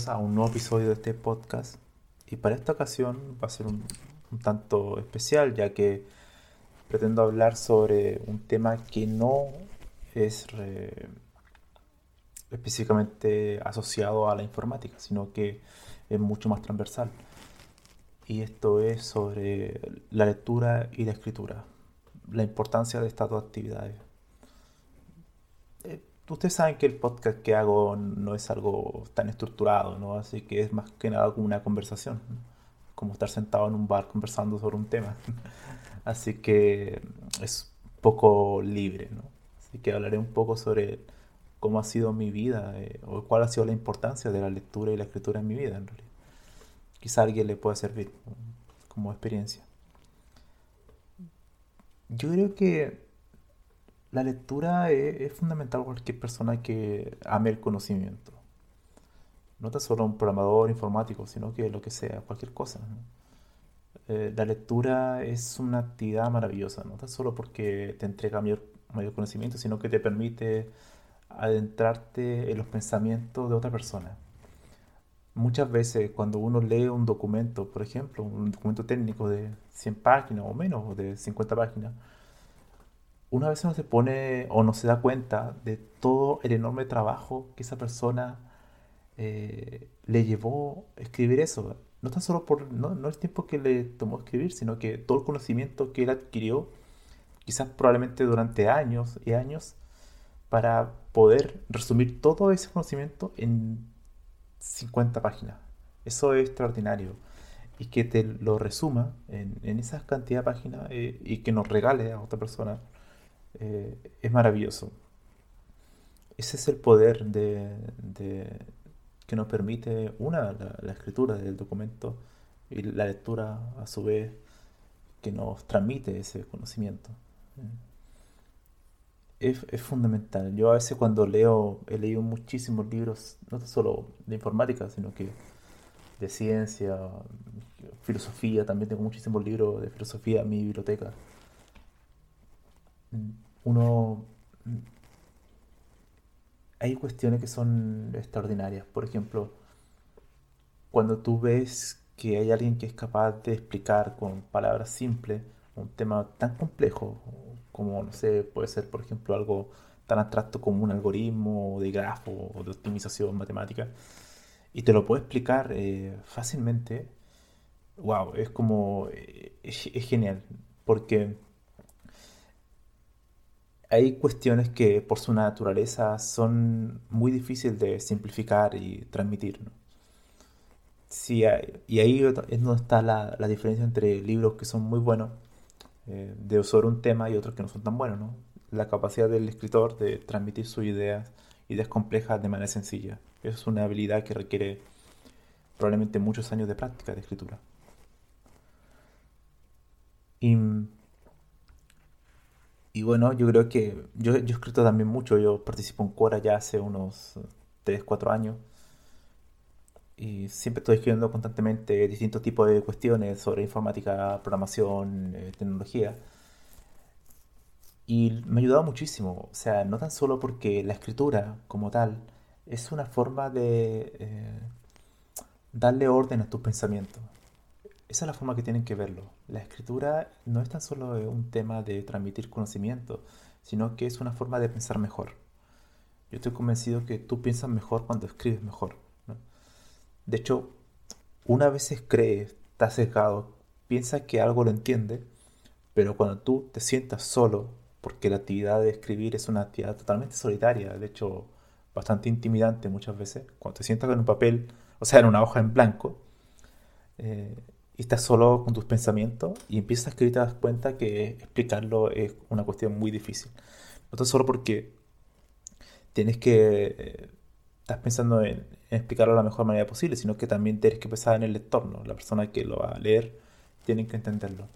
Bienvenidos a un nuevo episodio de este podcast y para esta ocasión va a ser un, tanto especial ya que pretendo hablar sobre un tema que no es específicamente asociado a la informática, sino que es mucho más transversal. Y esto es sobre la lectura y la escritura, la importancia de estas dos actividades ustedes saben que el podcast que hago no es algo tan estructurado, ¿no? Así que es más que nada como una conversación, como estar sentado en un bar conversando sobre un tema. Así que es poco libre, ¿no? Así que hablaré un poco sobre cómo ha sido mi vida eh, o cuál ha sido la importancia de la lectura y la escritura en mi vida, en realidad. Quizá a alguien le pueda servir como experiencia. Yo creo que la lectura es, fundamental para cualquier persona que ame el conocimiento. No tan solo un programador informático, sino que lo que sea, cualquier cosa. Eh, la lectura es una actividad maravillosa, no tan solo porque te entrega mayor, mayor conocimiento, sino que te permite adentrarte en los pensamientos de otra persona. Muchas veces cuando uno lee un documento, por ejemplo, un documento técnico de 100 páginas o menos, o de 50 páginas, una vez no se pone o no se da cuenta de todo el enorme trabajo que esa persona eh, le llevó a escribir eso. No tan solo por no, no, el tiempo que le tomó escribir, sino que todo el conocimiento que él adquirió, quizás probablemente durante años y años, para poder resumir todo ese conocimiento en 50 páginas. Eso es extraordinario. Y que te lo resuma en, en esa cantidad de páginas eh, y que nos regale a otra persona eh, es maravilloso. Ese es el poder de, que nos permite, una, la, escritura del documento y la lectura a su vez que nos transmite ese conocimiento. Es, es, fundamental. Yo a veces cuando leo, he leído muchísimos libros, no solo de informática, sino que de ciencia, filosofía, también tengo muchísimos libros de filosofía en mi biblioteca uno... Hay cuestiones que son extraordinarias. Por ejemplo, cuando tú ves que hay alguien que es capaz de explicar con palabras simples un tema tan complejo como, no sé, puede ser, por ejemplo, algo tan abstracto como un algoritmo de grafo o de optimización matemática, y te lo puede explicar eh, fácilmente, wow, es como, eh, es genial, porque hay cuestiones que por su naturaleza son muy difíciles de simplificar y transmitir. Sí, y ahí es donde está la, diferencia entre libros que son muy buenos eh, de sobre un tema y otros que no son tan buenos. ¿no? La capacidad del escritor de transmitir sus ideas, ideas complejas de manera sencilla. es una habilidad que requiere probablemente muchos años de práctica de escritura. Y y bueno, yo creo que yo, yo he escrito también mucho, yo participo en Quora ya hace unos 3, 4 años. y siempre estoy escribiendo constantemente distintos tipos de cuestiones sobre informática, programación, eh, tecnología. Y me ha ayudado muchísimo, o sea, no tan solo porque la escritura como tal es una forma de eh, darle orden a tus pensamientos. Esa es la forma que tienen que verlo. La escritura no es tan solo un tema de transmitir conocimiento, sino que es una forma de pensar mejor. Yo estoy convencido que tú piensas mejor cuando escribes mejor. De hecho, una vez cree, está sesgado, piensa que algo lo entiende, pero cuando tú te sientas solo, porque la actividad de escribir es una actividad totalmente solitaria, de hecho bastante intimidante muchas veces, cuando te sientas en un papel, o sea, en una hoja en blanco, eh, estás solo con tus pensamientos y empiezas a escribir, te das cuenta que explicarlo es una cuestión muy difícil. No solo porque tienes que, eh, estás pensando en, explicarlo de la mejor manera posible, sino que también tienes que pensar en el lector, ¿no? La persona que lo va a leer tiene que entenderlo.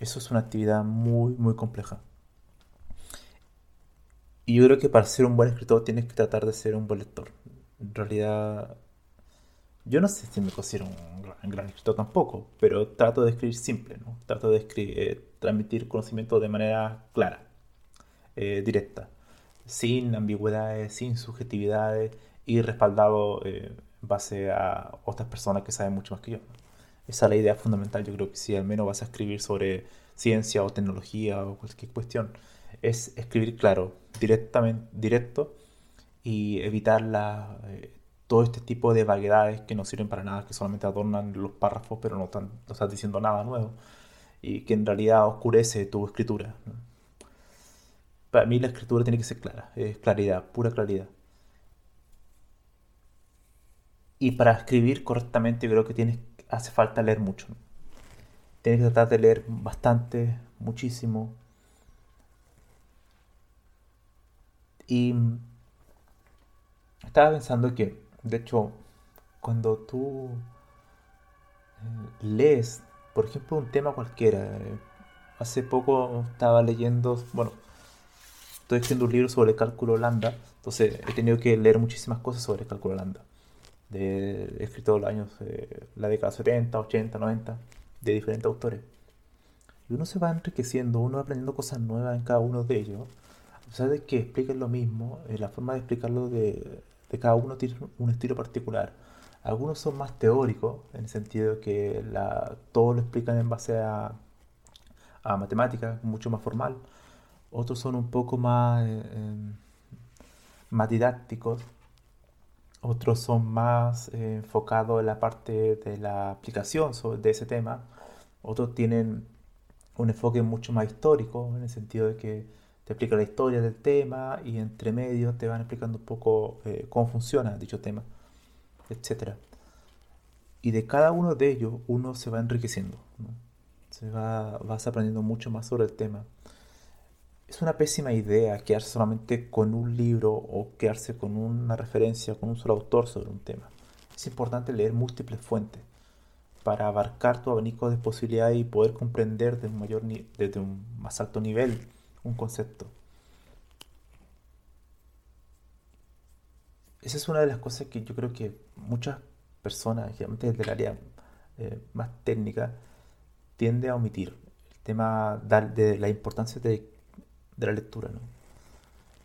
Eso es una actividad muy, muy compleja. Y yo creo que para ser un buen escritor tienes que tratar de ser un buen lector. En realidad, yo no sé si me considero un gran, escritor tampoco, pero trato de escribir simple, ¿no? Trato de eh, transmitir conocimiento de manera clara, eh, directa, sin ambigüedades, sin subjetividades y respaldado eh, en base a otras personas que saben mucho más que yo. Esa es la idea fundamental, yo creo que si al menos vas a escribir sobre ciencia o tecnología o cualquier cuestión, es escribir claro, directamente, directo y evitar la, eh, todo este tipo de vaguedades que no sirven para nada, que solamente adornan los párrafos, pero no, están, estás diciendo nada nuevo y que en realidad oscurece tu escritura. Para mí la escritura tiene que ser clara, es claridad, pura claridad. Y para escribir correctamente creo que tienes, hace falta leer mucho. Tienes que tratar de leer bastante, muchísimo, Y estaba pensando que, de hecho, cuando tú eh, lees, por ejemplo, un tema cualquiera, eh, hace poco estaba leyendo, bueno, estoy escribiendo un libro sobre cálculo lambda, entonces he tenido que leer muchísimas cosas sobre cálculo lambda. De, he escrito los años, eh, la década 70, 80, 90, de diferentes autores. Y uno se va enriqueciendo, uno va aprendiendo cosas nuevas en cada uno de ellos a pesar de que expliquen lo mismo, eh, la forma de explicarlo de, cada uno tiene un estilo particular. Algunos son más teóricos, en el sentido de que todo lo explican en base a, matemáticas, mucho más formal. Otros son un poco más, eh, em, didácticos. Otros son más eh, enfocados en la parte de la aplicación de ese tema. Otros tienen un enfoque mucho más histórico, en el sentido de que te explica la historia del tema y entre medio te van explicando un poco eh, cómo funciona dicho tema, etc. Y de cada uno de ellos uno se va enriqueciendo, se va, vas aprendiendo mucho más sobre el tema. Es una pésima idea quedarse solamente con un libro o quedarse con una referencia, con un solo autor sobre un tema. Es importante leer múltiples fuentes para abarcar tu abanico de posibilidades y poder comprender de un mayor desde un más alto nivel un concepto. Esa es una de las cosas que yo creo que muchas personas, generalmente desde el área eh, más técnica, tiende a omitir. El tema de la importancia de, la lectura. ¿no?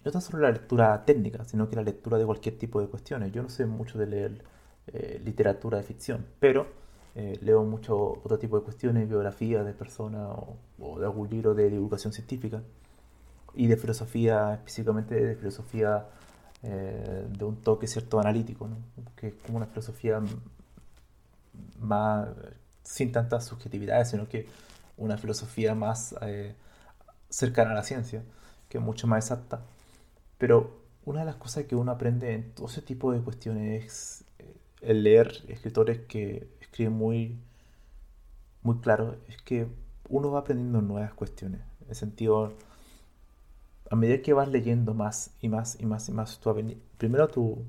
no tan solo la lectura técnica, sino que la lectura de cualquier tipo de cuestiones. Yo no sé mucho de leer eh, literatura de ficción, pero eh, leo mucho otro tipo de cuestiones, biografías de personas o, o, de algún libro de divulgación científica y de filosofía, específicamente de filosofía eh, de un toque cierto analítico, que es como una filosofía más sin tantas subjetividades, sino que una filosofía más eh, cercana a la ciencia, que es mucho más exacta. Pero una de las cosas que uno aprende en todo ese tipo de cuestiones es eh, el leer escritores que escriben muy, muy claro, es que uno va aprendiendo nuevas cuestiones. En el sentido, a medida que vas leyendo más y más y más y más, tu primero tu,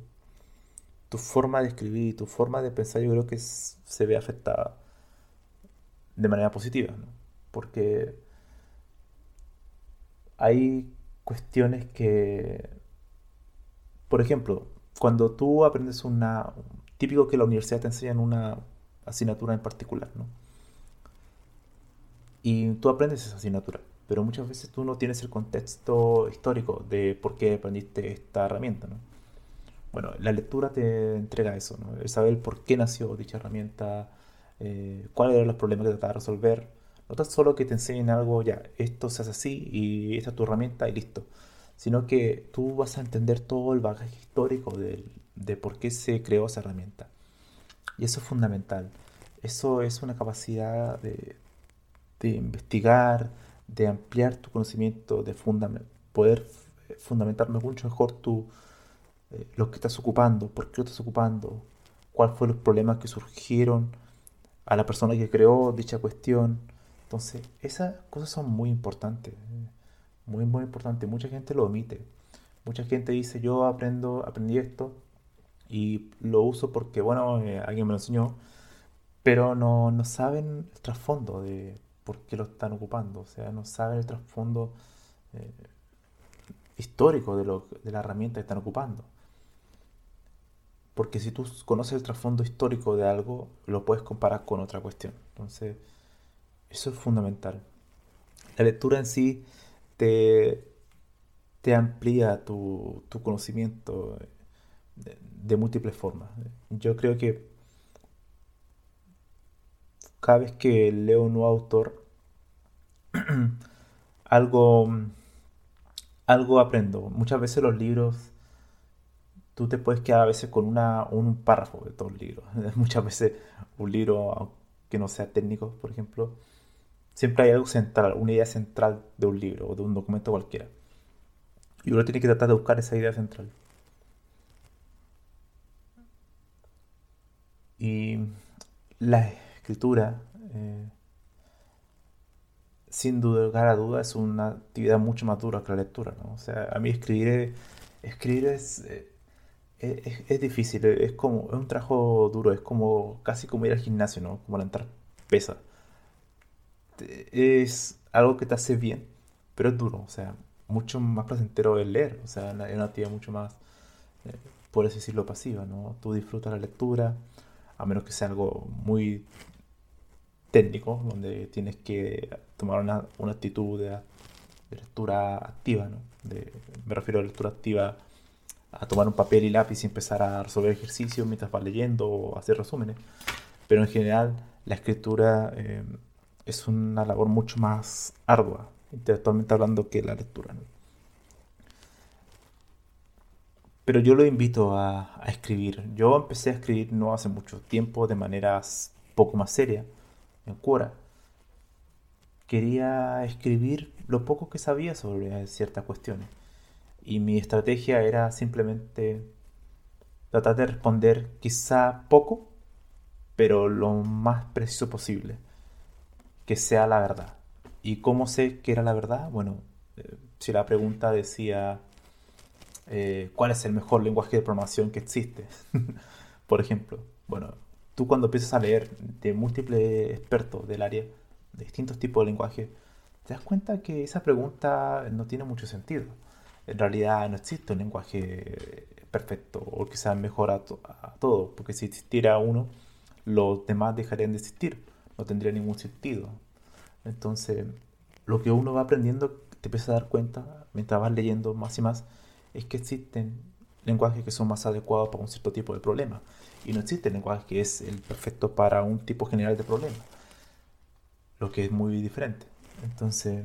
tu forma de escribir y tu forma de pensar yo creo que se ve afectada de manera positiva, porque hay cuestiones que, por ejemplo, cuando tú aprendes un típico que la universidad te enseña en una asignatura en particular, ¿no? Y tú aprendes esa asignatura, pero muchas veces tú no tienes el contexto histórico de por qué aprendiste esta herramienta, ¿no? Bueno, la lectura te entrega eso, ¿no? El saber por qué nació dicha herramienta, eh, cuáles eran los problemas que trataba de resolver. No tan solo que te enseñen algo, ya, esto se hace así y esta es tu herramienta y listo. Sino que tú vas a entender todo el bagaje histórico de, de por qué se creó esa herramienta. Y eso es fundamental. Eso es una capacidad de, de investigar, de ampliar tu conocimiento, de poder fundamentar mucho mejor tu, eh, lo que estás ocupando, por qué lo estás ocupando, cuáles fueron los problemas que surgieron a la persona que creó dicha cuestión. Entonces, esas cosas son muy importantes, muy, muy importantes. Mucha gente lo omite. Mucha gente dice, yo aprendo, aprendí esto y lo uso porque, bueno, eh, alguien me lo enseñó, pero no, no saben el trasfondo de por qué lo están ocupando, o sea, no saben el trasfondo eh, histórico de, lo, de la herramienta que están ocupando. Porque si tú conoces el trasfondo histórico de algo, lo puedes comparar con otra cuestión. Entonces, eso es fundamental. La lectura en sí te, te amplía tu, conocimiento de, de, múltiples formas. Yo creo que cada vez que leo un nuevo autor, algo, algo aprendo. Muchas veces los libros tú te puedes quedar a veces con una, un párrafo de todo el libro. Muchas veces un libro, que no sea técnico, por ejemplo, siempre hay algo central, una idea central de un libro o de un documento cualquiera. Y uno tiene que tratar de buscar esa idea central. Y la escritura, eh, sin duda, a duda, es una actividad mucho más dura que la lectura. ¿no? O sea, a mí escribir, escribir es, eh, es, difícil, es como, es un trabajo duro, es como casi como ir al gimnasio, ¿no? Como levantar pesa. Es algo que te hace bien, pero es duro, o sea, mucho más placentero el leer, o sea, es una actividad mucho más, eh, por así decirlo, pasiva, ¿no? Tú disfrutas la lectura, a menos que sea algo muy técnico, donde tienes que tomar una, una actitud de, lectura activa, ¿no? me refiero a lectura activa a tomar un papel y lápiz y empezar a resolver ejercicios mientras vas leyendo o hacer resúmenes. Pero en general la escritura eh, es una labor mucho más ardua, intelectualmente hablando, que la lectura. Pero yo lo invito a, a, escribir. Yo empecé a escribir no hace mucho tiempo de manera poco más seria, en Cura. Quería escribir lo poco que sabía sobre ciertas cuestiones y mi estrategia era simplemente tratar de responder quizá poco, pero lo más preciso posible, que sea la verdad. ¿Y cómo sé que era la verdad? Bueno, eh, si la pregunta decía, eh, ¿cuál es el mejor lenguaje de programación que existe? Por ejemplo, bueno, tú cuando empiezas a leer de múltiples expertos del área, de distintos tipos de lenguaje, te das cuenta que esa pregunta no tiene mucho sentido en realidad no existe un lenguaje perfecto o sea mejor a, todo, porque si existiera uno, los demás dejarían de existir, no tendría ningún sentido. Entonces, lo que uno va aprendiendo, te empiezas a dar cuenta, mientras vas leyendo más y más, es que existen lenguajes que son más adecuados para un cierto tipo de problema. Y no existe lenguaje que es el perfecto para un tipo general de problema. Lo que es muy diferente. Entonces,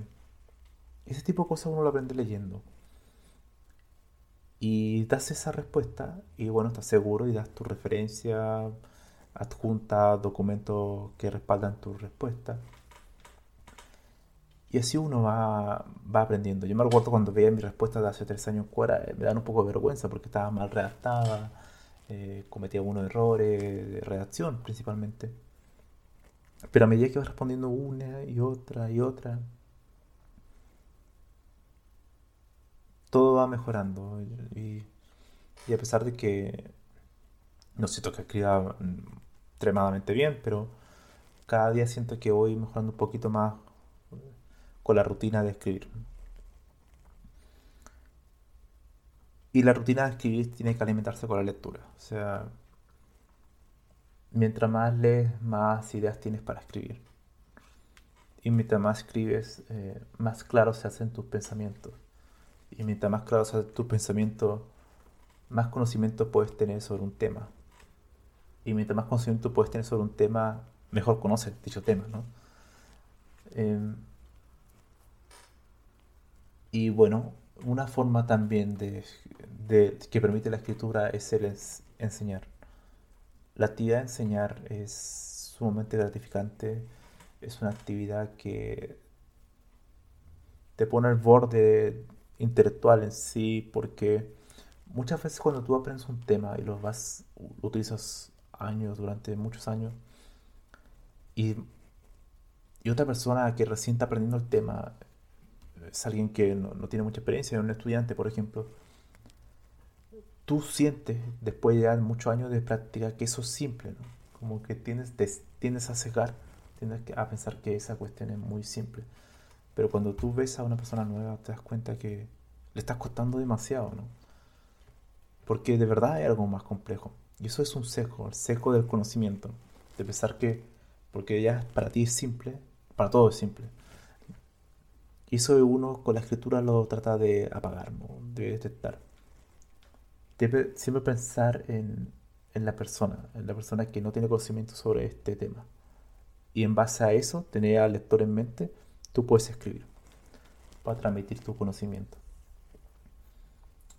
ese tipo de cosas uno lo aprende leyendo. Y das esa respuesta y bueno, estás seguro y das tu referencia, adjunta documentos que respaldan tu respuesta. Y así uno va, va aprendiendo. Yo me recuerdo cuando veía mi respuesta de hace tres años fuera, eh, me dan un poco de vergüenza porque estaba mal redactada, eh, cometía algunos errores de redacción principalmente. Pero a medida que vas respondiendo una y otra y otra, todo va mejorando. Y, a pesar de que no siento que escriba extremadamente bien, pero cada día siento que voy mejorando un poquito más con la rutina de escribir. Y la rutina de escribir tiene que alimentarse con la lectura. O sea, mientras más lees, más ideas tienes para escribir. Y mientras más escribes, eh, más claros se hacen tus pensamientos. Y mientras más claros se hacen tus pensamientos, más conocimiento puedes tener sobre un tema. Y mientras más conocimiento puedes tener sobre un tema, mejor conoces dicho tema, ¿no? Em, y bueno, una forma también de, que permite la escritura es el enseñar. La actividad de enseñar es sumamente gratificante, es una actividad que te pone al borde intelectual en sí, porque muchas veces cuando tú aprendes un tema y lo vas, lo utilizas años, durante muchos años, y, y otra persona que recién está aprendiendo el tema es alguien que no, no tiene mucha experiencia, un estudiante, por ejemplo, tú sientes, después de muchos años de práctica, que eso es simple, ¿no? Como que tienes, tienes a cegar, tienes a pensar que esa cuestión es muy simple. Pero cuando tú ves a una persona nueva, te das cuenta que le estás costando demasiado, ¿no? Porque de verdad hay algo más complejo. Y eso es un seco, el seco del conocimiento. De pensar que, porque ya para ti es simple, para todo es simple. Y eso uno con la escritura lo trata de apagar, ¿no? de detectar debe siempre pensar en, la persona, en la persona que no tiene conocimiento sobre este tema. Y en base a eso, tener al lector en mente, tú puedes escribir para transmitir tu conocimiento.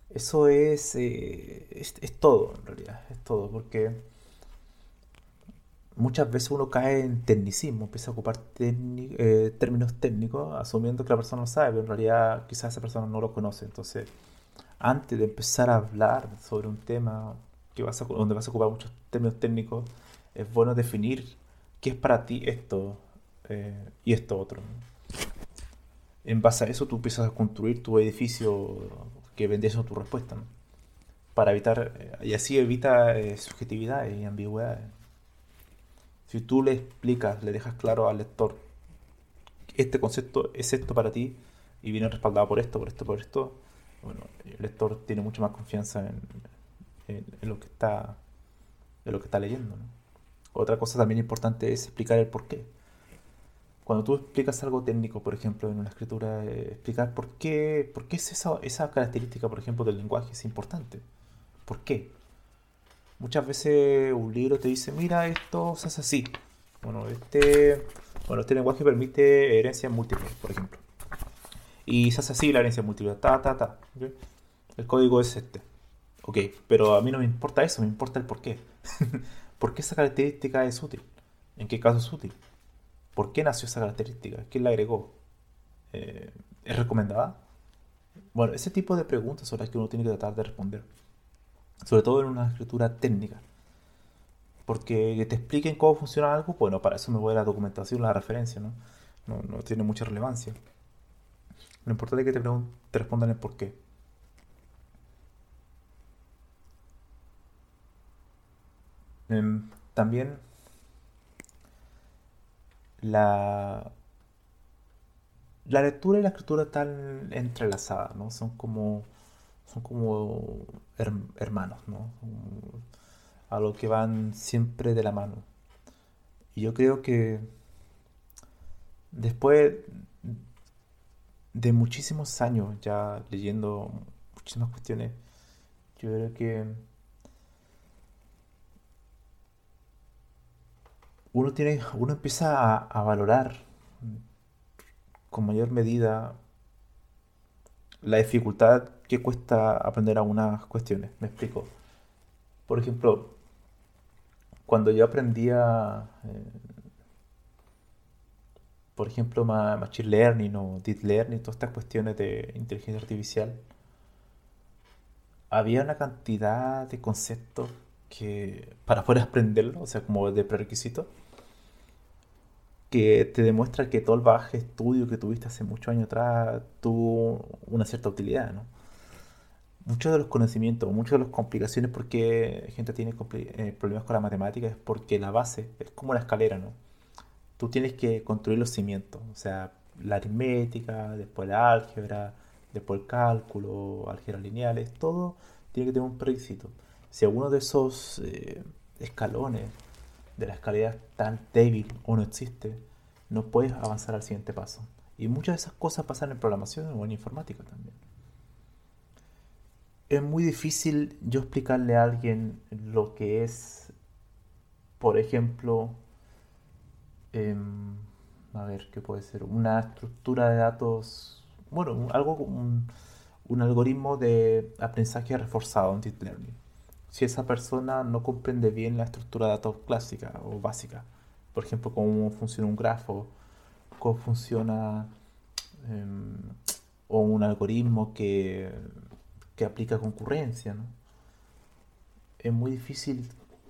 Eso es, eh, es, todo, en realidad, es todo, porque muchas veces uno cae en tecnicismo, empieza a ocupar eh, términos técnicos, asumiendo que la persona no sabe, pero en realidad quizás esa persona no lo conoce. Entonces, antes de empezar a hablar sobre un tema que vas a, donde vas a ocupar muchos términos técnicos, es bueno definir qué es para ti esto eh, y esto otro. En base a eso tú empiezas a construir tu edificio que vende eso tu respuesta. Para evitar, eh, y así evita eh, y ambigüedad. Si tú le explicas, le dejas claro al lector, este concepto es esto para ti y viene respaldado por esto, por esto, por esto, bueno, el lector tiene mucha más confianza en, lo que está en lo que está leyendo. Otra cosa también importante es explicar el por qué. Cuando tú explicas algo técnico, por ejemplo, en una escritura, eh, explicar por qué, por qué es esa, esa característica, por ejemplo, del lenguaje es importante. ¿Por qué? Muchas veces un libro te dice, mira, esto se hace así. Bueno, este, bueno, este lenguaje permite herencias múltiples, por ejemplo. Y se hace así la herencia múltiple. Ta, ta, ta. El código es este. Ok, pero a mí no me importa eso, me importa el por qué. ¿Por qué esa característica es útil? ¿En qué caso es útil? ¿Por qué nació esa característica? ¿Quién la agregó? Eh, ¿Es recomendada? Bueno, ese tipo de preguntas son las que uno tiene que tratar de responder. Sobre todo en una escritura técnica. Porque que te expliquen cómo funciona algo, bueno, para eso me voy a la documentación, la referencia, ¿no? No, no tiene mucha relevancia. Lo importante es que te, te respondan el por qué. Em, también la, la lectura y la escritura están entrelazadas, ¿no? Son como, son como hermanos, ¿no? A lo que van siempre de la mano. Y yo creo que después de muchísimos años ya leyendo muchísimas cuestiones, yo creo que uno tiene, uno empieza a, valorar con mayor medida la dificultad que cuesta aprender algunas cuestiones. Me explico. Por ejemplo, cuando yo aprendía eh, por ejemplo, Machine Learning o Deep Learning, todas estas cuestiones de inteligencia artificial, había una cantidad de conceptos que para poder aprenderlo, o sea, como de prerequisito, que te demuestra que todo el bagaje estudio que tuviste hace muchos años atrás tuvo una cierta utilidad, ¿no? Muchos de los conocimientos, muchas de las complicaciones porque gente tiene eh, problemas con la matemática es porque la base es como la escalera, ¿no? tú tienes que construir los cimientos, o sea, la aritmética, después la álgebra, después el cálculo, álgebras lineales, todo tiene que tener un prerequisito. Si alguno de esos eh, escalones de la escalera tan débil o no existe, no puedes avanzar al siguiente paso. Y muchas de esas cosas pasan en programación o en informática también. Es muy difícil yo explicarle a alguien lo que es, por ejemplo, em, a ver, ¿qué puede ser? Una estructura de datos, bueno, algo, un, un algoritmo de aprendizaje reforzado en Deep Learning. Si esa persona no comprende bien la estructura de datos clásica o básica, por ejemplo, cómo funciona un grafo, cómo funciona em, o un algoritmo que, que aplica concurrencia. Es muy difícil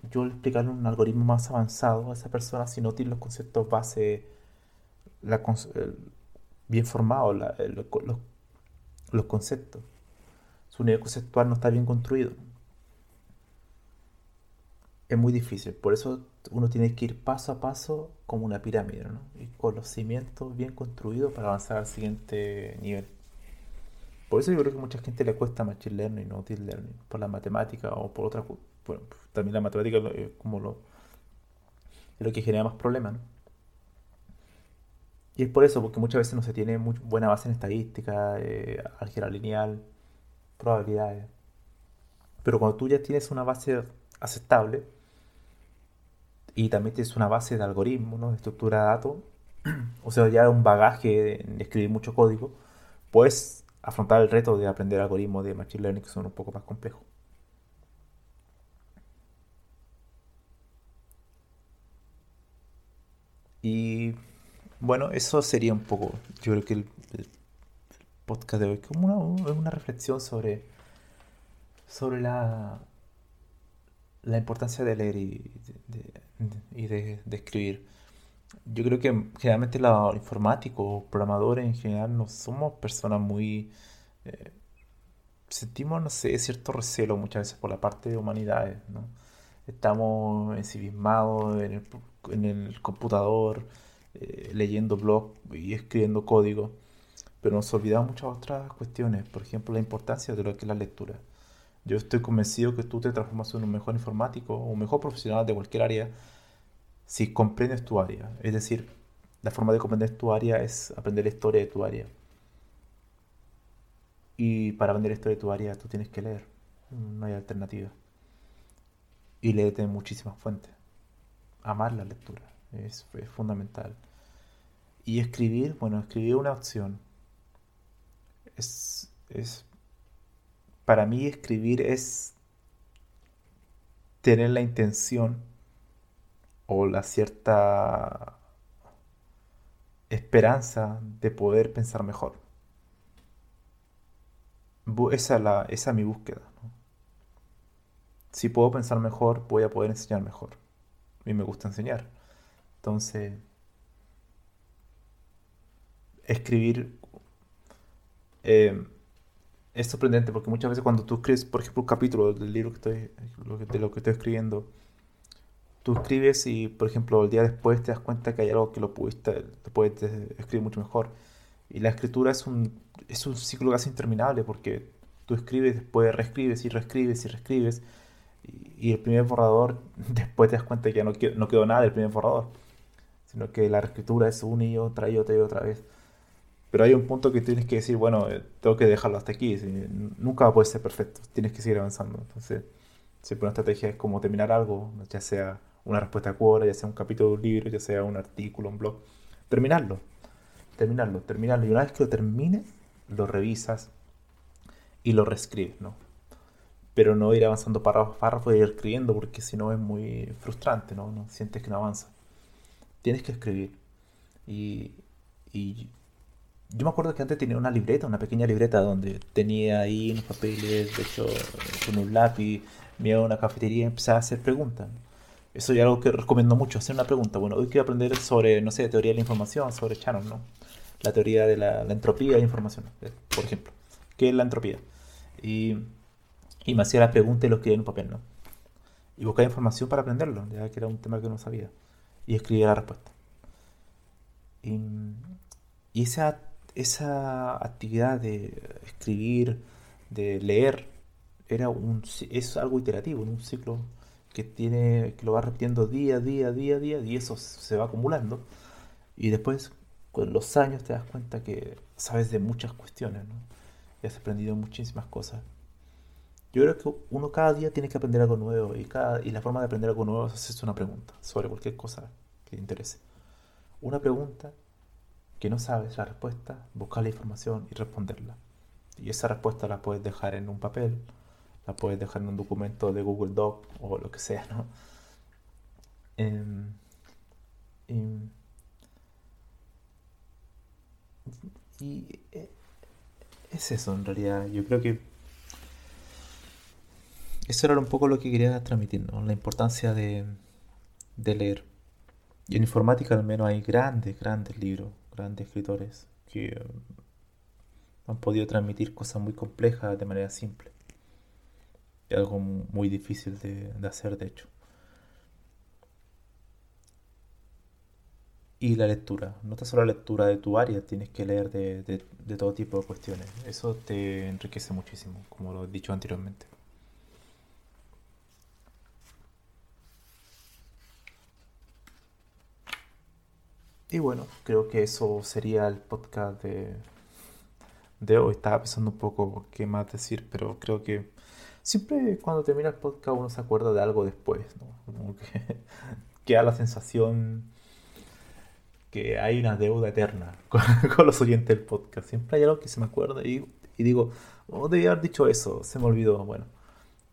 yo explicarle un algoritmo más avanzado a esa persona si no tiene los conceptos base bien formados, los, los conceptos. Su nivel conceptual no está bien construido. Es muy difícil, por eso uno tiene que ir paso a paso como una pirámide, ¿no? Y con los cimientos bien construidos para avanzar al siguiente nivel. Por eso yo creo que mucha gente le cuesta Machine Learning no Deep Learning, por la matemática o por otra... Bueno, también la matemática es como lo, lo que genera más problemas. Y es por eso, porque muchas veces no se tiene buena base en estadística, eh, álgebra lineal, probabilidades. Pero cuando tú ya tienes una base aceptable y también tienes una base de algoritmos, de estructura de datos, o sea, ya un bagaje en escribir mucho código, puedes afrontar el reto de aprender algoritmos de Machine Learning que son un poco más complejos. Y bueno, eso sería un poco, yo creo que el, podcast de hoy, como una, una reflexión sobre, sobre la, la importancia de leer y de, y de, escribir. Yo creo que generalmente los informáticos, programadores en general, no somos personas muy... Eh, sentimos, no sé, cierto recelo muchas veces por la parte de humanidades, ¿no? Estamos ensimismados en el, en el computador, eh, leyendo blog y escribiendo código, pero nos olvidamos muchas otras cuestiones, por ejemplo, la importancia de lo que es la lectura. Yo estoy convencido que tú te transformas en un mejor informático o un mejor profesional de cualquier área si comprendes tu área. Es decir, la forma de comprender tu área es aprender la historia de tu área. Y para aprender la historia de tu área tú tienes que leer. No hay alternativa. Y léete muchísimas fuentes. Amar la lectura es, fundamental. Y escribir, bueno, escribir una opción. Es, es, para mí escribir es tener la intención o la cierta esperanza de poder pensar mejor. Esa es, la, mi búsqueda. Si puedo pensar mejor, voy a poder enseñar mejor. Mí me gusta enseñar. Entonces, escribir eh, es sorprendente porque muchas veces cuando tú escribes, por ejemplo, un capítulo del libro que estoy, de lo que estoy escribiendo, tú escribes y, por ejemplo, el día después te das cuenta que hay algo que lo pudiste, te puedes escribir mucho mejor. Y la escritura es un, es un ciclo casi interminable porque tú escribes, después reescribes y reescribes y reescribes. Y, el primer borrador, después te das cuenta que ya no, no quedó nada del primer borrador sino que la escritura es una y otra y otra y otra vez. Pero hay un punto que tienes que decir, bueno, eh, tengo que dejarlo hasta aquí, nunca puede ser perfecto, tienes que seguir avanzando. Entonces, siempre una estrategia es como terminar algo, ya sea una respuesta a cuora, ya sea un capítulo de un libro, ya sea un artículo, un blog, terminarlo, terminarlo, terminarlo. Y una vez que lo termines, lo revisas y lo reescribes, ¿no? Pero no ir avanzando párrafo a párrafo y ir escribiendo, porque si no es muy frustrante, ¿no? no sientes que no avanza tienes que escribir. Y, yo me acuerdo que antes tenía una libreta, una pequeña libreta donde tenía ahí unos papeles, de hecho, con un lápiz, me iba a una cafetería y empezaba a hacer preguntas. Eso es algo que recomiendo mucho, hacer una pregunta. Bueno, hoy quiero aprender sobre, no sé, teoría de la información, sobre Shannon, ¿no? La teoría de la, entropía de la información, eh, por ejemplo. ¿Qué es la entropía? Y, y me hacía la pregunta y lo escribía en un papel, ¿no? Y buscaba información para aprenderlo, ya que era un tema que no sabía y escribir la respuesta. Y, esa, esa actividad de escribir, de leer, era un, es algo iterativo, un ciclo que tiene, que lo va repitiendo día, día, día, día, y eso se va acumulando. Y después, con los años, te das cuenta que sabes de muchas cuestiones. Y has aprendido muchísimas cosas. Yo creo que uno cada día tiene que aprender algo nuevo y, cada, y la forma de aprender algo nuevo es hacerse una pregunta sobre cualquier cosa que te interese. Una pregunta que no sabes la respuesta, buscar la información y responderla. Y esa respuesta la puedes dejar en un papel, la puedes dejar en un documento de Google Doc o lo que sea, ¿no? Em, y eh, es eso en realidad. Yo creo que eso era un poco lo que quería transmitir, La importancia de, leer. Y en informática al menos hay grandes, grandes libros, grandes escritores que eh, han podido transmitir cosas muy complejas de manera simple. Algo muy difícil de, hacer, de hecho. Y la lectura, no está solo la lectura de tu área, tienes que leer de, de todo tipo de cuestiones. Eso te enriquece muchísimo, como lo he dicho anteriormente. Y bueno, creo que eso sería el podcast de, de hoy. Estaba pensando un poco qué más decir, pero creo que siempre cuando termina el podcast uno se acuerda de algo después, ¿no? Como que queda la sensación que hay una deuda eterna con, los oyentes del podcast. Siempre hay algo que se me acuerda y, digo, oh, debía haber dicho eso, se me olvidó. Bueno,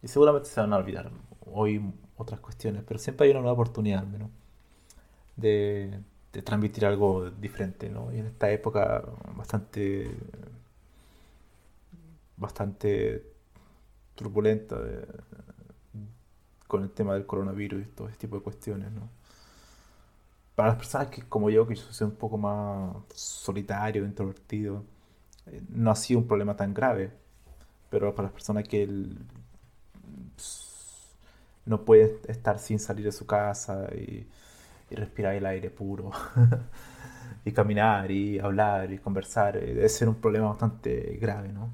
y seguramente se van a olvidar hoy otras cuestiones, pero siempre hay una nueva oportunidad, ¿no? De de transmitir algo diferente, ¿no? Y en esta época bastante bastante turbulenta con el tema del coronavirus y todo ese tipo de cuestiones, ¿no? Para las personas que, como yo, que yo soy un poco más solitario, introvertido, eh, no ha sido un problema tan grave. Pero para las personas que no pueden estar sin salir de su casa y y respirar el aire puro. y caminar y hablar y conversar eh, debe ser un problema bastante grave, ¿no?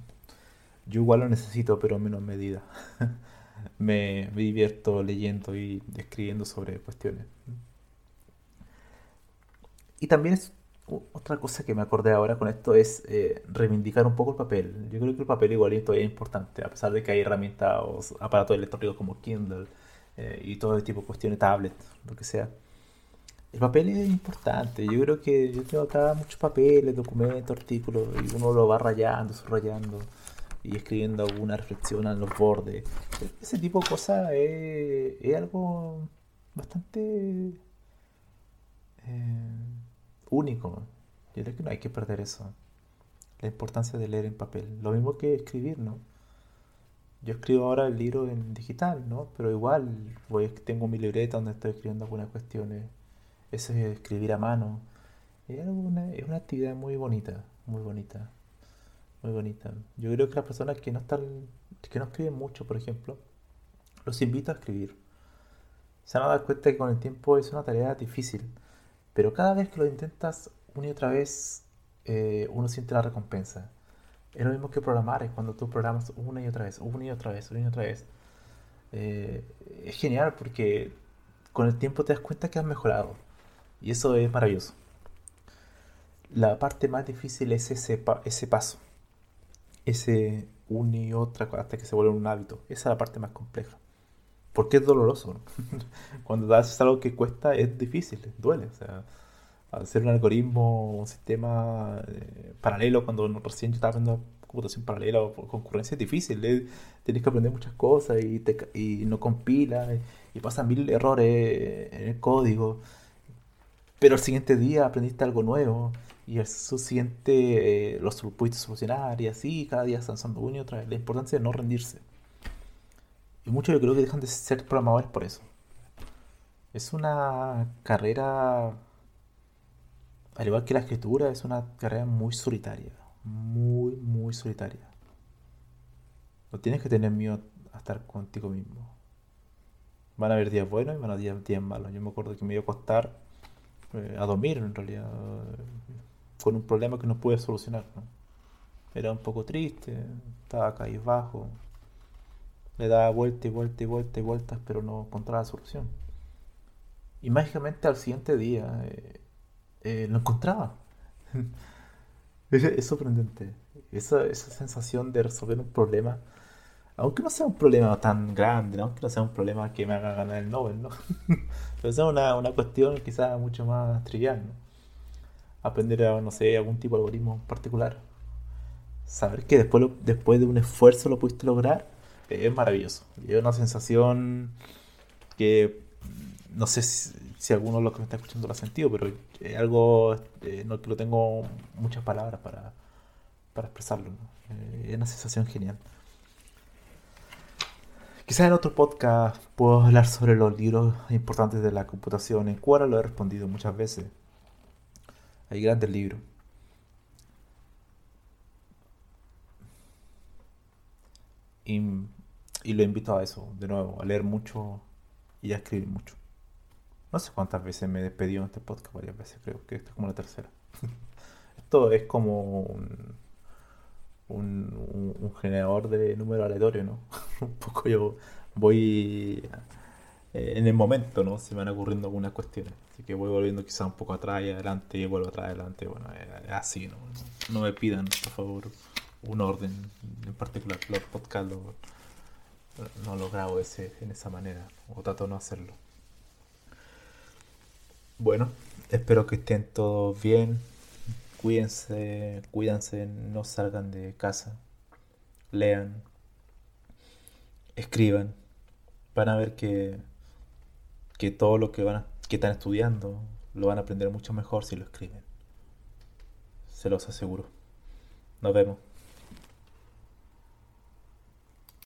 Yo igual lo necesito, pero en menos medida. me, divierto leyendo y escribiendo sobre cuestiones. Y también es otra cosa que me acordé ahora con esto es eh, reivindicar un poco el papel. Yo creo que el papel igual es importante, a pesar de que hay herramientas o aparatos electrónicos como Kindle eh, y todo ese tipo de cuestiones, tablet, lo que sea. El papel es importante. Yo creo que yo tengo acá muchos papeles, documentos, artículos, y uno lo va rayando, subrayando y escribiendo alguna reflexión en los bordes. Ese tipo de cosas es, algo bastante eh, único. Yo creo que no hay que perder eso. La importancia de leer en papel. Lo mismo que escribir, ¿no? Yo escribo ahora el libro en digital, ¿no? Pero igual voy, tengo mi libreta donde estoy escribiendo algunas cuestiones eso es escribir a mano. Es una, es una actividad muy bonita, muy bonita, muy bonita. Yo creo que las personas que no están, que no escriben mucho, por ejemplo, los invito a escribir. Se van a dar cuenta que con el tiempo es una tarea difícil, pero cada vez que lo intentas una y otra vez, eh, uno siente la recompensa. Es lo mismo que programar, es cuando tú programas una y otra vez, una y otra vez, una y otra vez. Eh, es genial porque con el tiempo te das cuenta que has mejorado. Y eso es maravilloso. La parte más difícil es ese, ese paso. Ese una y otra hasta que se vuelve un hábito. Esa es la parte más compleja. Porque es doloroso. Cuando haces algo que cuesta es difícil, duele. O sea, hacer un algoritmo, un sistema eh, paralelo, cuando recién yo estaba aprendiendo computación paralela o concurrencia es difícil. Tienes que aprender muchas cosas y, te, y no compila y, y pasan mil errores en el código pero el siguiente día aprendiste algo nuevo y el siguiente eh, lo pudiste solucionar y así cada día usando uno y otra vez. La importancia de no rendirse. Y muchos yo creo que dejan de ser programadores por eso. Es una carrera, al igual que la escritura, es una carrera muy solitaria. Muy, muy solitaria. No tienes que tener miedo a estar contigo mismo. Van a haber días buenos y van a haber días malos. Yo me acuerdo que me iba a costar eh, a dormir en realidad, con un problema que no pude solucionar. Era un poco triste, estaba bajo Le daba vuelta y vuelta y vuelta y vueltas, pero no encontraba solución. Y mágicamente al siguiente día eh, eh, lo encontraba. es, es sorprendente. Esa, esa sensación de resolver un problema, aunque no sea un problema tan grande, ¿no? aunque no sea un problema que me haga ganar el Nobel, ¿no? pero sea una, una cuestión quizás mucho más trivial, ¿no? Aprender a, no sé, algún tipo de algoritmo particular. Saber que después, lo- después de un esfuerzo lo pudiste lograr, eh, es maravilloso. Y es una sensación que no sé si, si alguno de los que me está escuchando lo ha sentido, pero es algo eh, no que lo tengo muchas palabras para, para expresarlo, ¿no? Eh, es una sensación genial. Quizás en otro podcast puedo hablar sobre los libros importantes de la computación. En Quora lo he respondido muchas veces. Hay grandes libros. Y, y lo invito a eso, de nuevo, a leer mucho y a escribir mucho. No sé cuántas veces me he despedido en este podcast, varias veces, creo que esta es como la tercera. Esto es como un, un, un- un generador de números aleatorios, ¿no? Un poco yo voy eh, en el momento, ¿no? Se me van ocurriendo algunas cuestiones. Así que voy volviendo quizá un poco atrás y adelante y vuelvo atrás y adelante. Bueno, es así, ¿no? No me pidan, por favor, un orden en particular. Los podcasts lo- no lo grabo ese, en esa manera, o trato de no hacerlo. Bueno, espero que estén todos bien. Cuídense, cuídense, no salgan de casa. Lean, escriban. Van a ver que, que todo lo que van a- que están estudiando lo van a aprender mucho mejor si lo escriben. Se los aseguro. Nos vemos.